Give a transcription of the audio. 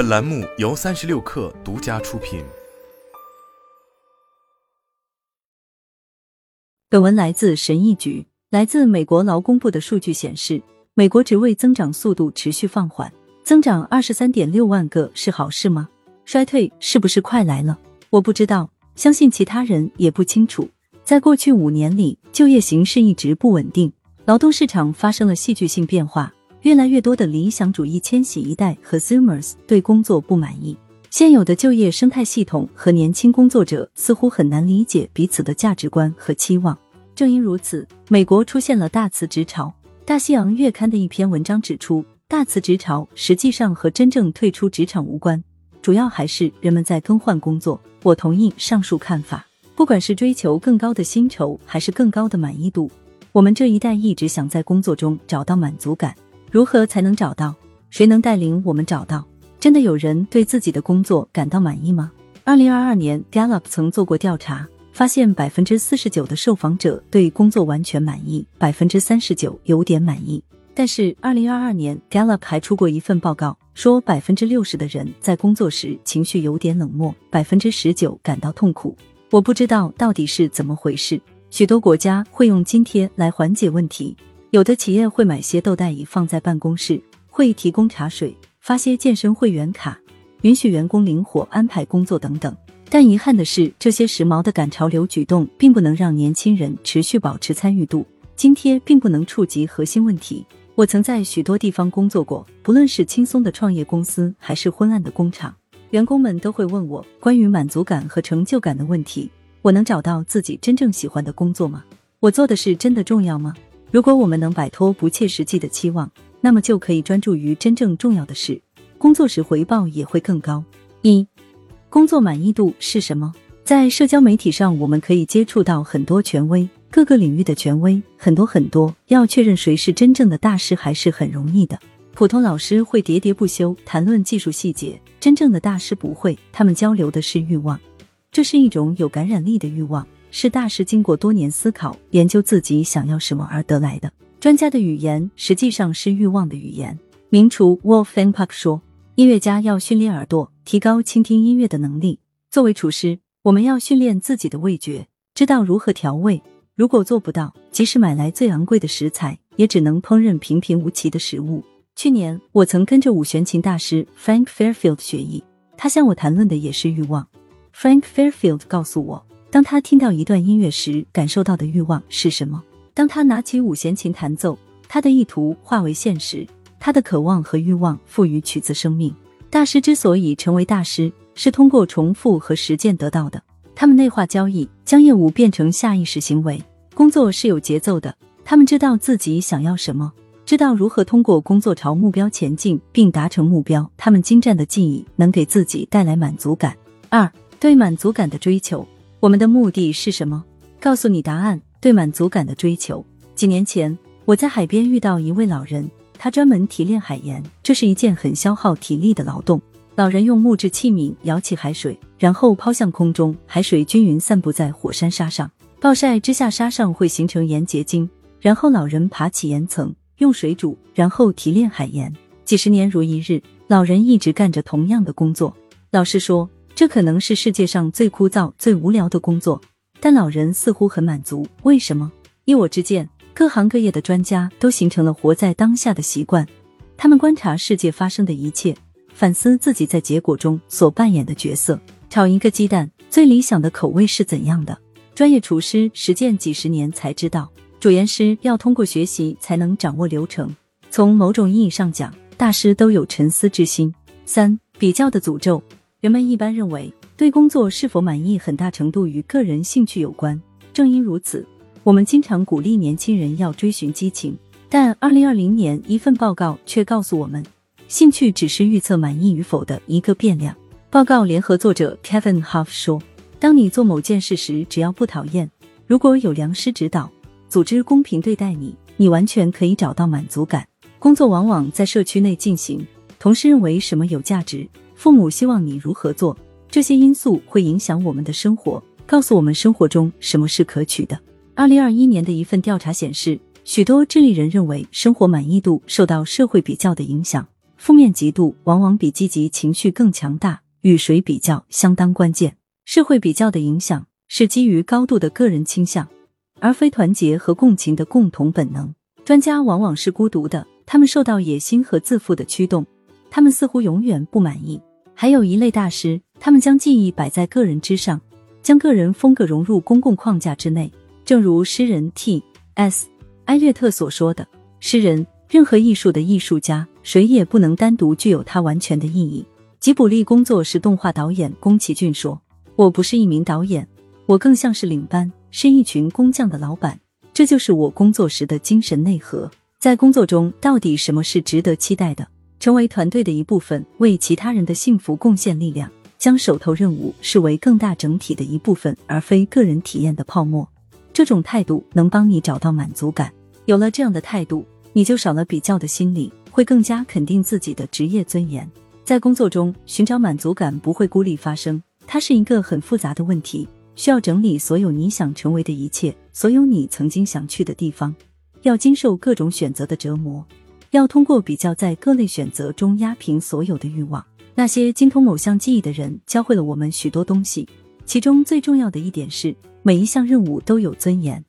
本栏目由三十六氪独家出品。本文来自神意局。来自美国劳工部的数据显示，美国职位增长速度持续放缓，增长二十三点六万个是好事吗？衰退是不是快来了？我不知道，相信其他人也不清楚。在过去五年里，就业形势一直不稳定，劳动市场发生了戏剧性变化，越来越多的理想主义迁徙一代和 Zoomers 对工作不满意。现有的就业生态系统和年轻工作者似乎很难理解彼此的价值观和期望。正因如此，美国出现了大辞职潮。大西洋月刊的一篇文章指出，大辞职潮实际上和真正退出职场无关，主要还是人们在更换工作。我同意上述看法。不管是追求更高的薪酬，还是更高的满意度，我们这一代一直想在工作中找到满足感。如何才能找到？谁能带领我们找到？真的有人对自己的工作感到满意吗？二零二二年，Gallup 曾做过调查。发现百分之四十九的受访者对工作完全满意，百分之三十九有点满意。但是，二零二二年 Gallup 还出过一份报告，说百分之六十的人在工作时情绪有点冷漠，百分之十九感到痛苦。我不知道到底是怎么回事。许多国家会用津贴来缓解问题，有的企业会买些豆袋椅放在办公室，会提供茶水，发些健身会员卡，允许员工灵活安排工作等等。但遗憾的是，这些时髦的赶潮流举动并不能让年轻人持续保持参与度。津贴并不能触及核心问题。我曾在许多地方工作过，不论是轻松的创业公司，还是昏暗的工厂，员工们都会问我关于满足感和成就感的问题。我能找到自己真正喜欢的工作吗？我做的事真的重要吗？如果我们能摆脱不切实际的期望，那么就可以专注于真正重要的事，工作时回报也会更高。一。工作满意度是什么？在社交媒体上，我们可以接触到很多权威，各个领域的权威很多很多。要确认谁是真正的大师，还是很容易的。普通老师会喋喋不休谈论技术细节，真正的大师不会，他们交流的是欲望，这是一种有感染力的欲望，是大师经过多年思考、研究自己想要什么而得来的。专家的语言实际上是欲望的语言。名厨 Wolfgang Puck 说。音乐家要训练耳朵，提高倾听音乐的能力。作为厨师，我们要训练自己的味觉，知道如何调味。如果做不到，即使买来最昂贵的食材，也只能烹饪平平无奇的食物。去年，我曾跟着五弦琴大师 Frank Fairfield 学艺，他向我谈论的也是欲望。Frank Fairfield 告诉我，当他听到一段音乐时，感受到的欲望是什么？当他拿起五弦琴弹奏，他的意图化为现实。他的渴望和欲望赋予曲子生命。大师之所以成为大师，是通过重复和实践得到的。他们内化交易，将业务变成下意识行为。工作是有节奏的，他们知道自己想要什么，知道如何通过工作朝目标前进并达成目标。他们精湛的记忆能给自己带来满足感。二，对满足感的追求，我们的目的是什么？告诉你答案：对满足感的追求。几年前，我在海边遇到一位老人。他专门提炼海盐，这是一件很消耗体力的劳动。老人用木质器皿舀起海水，然后抛向空中，海水均匀散布在火山沙上。暴晒之下，沙上会形成盐结晶。然后老人爬起岩层，用水煮，然后提炼海盐。几十年如一日，老人一直干着同样的工作。老实说，这可能是世界上最枯燥、最无聊的工作，但老人似乎很满足。为什么？依我之见。各行各业的专家都形成了活在当下的习惯，他们观察世界发生的一切，反思自己在结果中所扮演的角色。炒一个鸡蛋，最理想的口味是怎样的？专业厨师实践几十年才知道。主研师要通过学习才能掌握流程。从某种意义上讲，大师都有沉思之心。三比较的诅咒，人们一般认为对工作是否满意，很大程度与个人兴趣有关。正因如此。我们经常鼓励年轻人要追寻激情，但二零二零年一份报告却告诉我们，兴趣只是预测满意与否的一个变量。报告联合作者 Kevin Huff 说：“当你做某件事时，只要不讨厌，如果有良师指导，组织公平对待你，你完全可以找到满足感。工作往往在社区内进行，同事认为什么有价值，父母希望你如何做，这些因素会影响我们的生活，告诉我们生活中什么是可取的。”二零二一年的一份调查显示，许多智利人认为生活满意度受到社会比较的影响。负面极度往往比积极情绪更强大，与谁比较相当关键。社会比较的影响是基于高度的个人倾向，而非团结和共情的共同本能。专家往往是孤独的，他们受到野心和自负的驱动，他们似乎永远不满意。还有一类大师，他们将技艺摆在个人之上，将个人风格融入公共框架之内。正如诗人 T.S. 埃略特所说的：“诗人，任何艺术的艺术家，谁也不能单独具有它完全的意义。”吉卜力工作室动画导演宫崎骏说：“我不是一名导演，我更像是领班，是一群工匠的老板。这就是我工作时的精神内核。在工作中，到底什么是值得期待的？成为团队的一部分，为其他人的幸福贡献力量，将手头任务视为更大整体的一部分，而非个人体验的泡沫。”这种态度能帮你找到满足感。有了这样的态度，你就少了比较的心理，会更加肯定自己的职业尊严。在工作中寻找满足感不会孤立发生，它是一个很复杂的问题，需要整理所有你想成为的一切，所有你曾经想去的地方，要经受各种选择的折磨，要通过比较在各类选择中压平所有的欲望。那些精通某项技艺的人教会了我们许多东西，其中最重要的一点是。每一项任务都有尊严。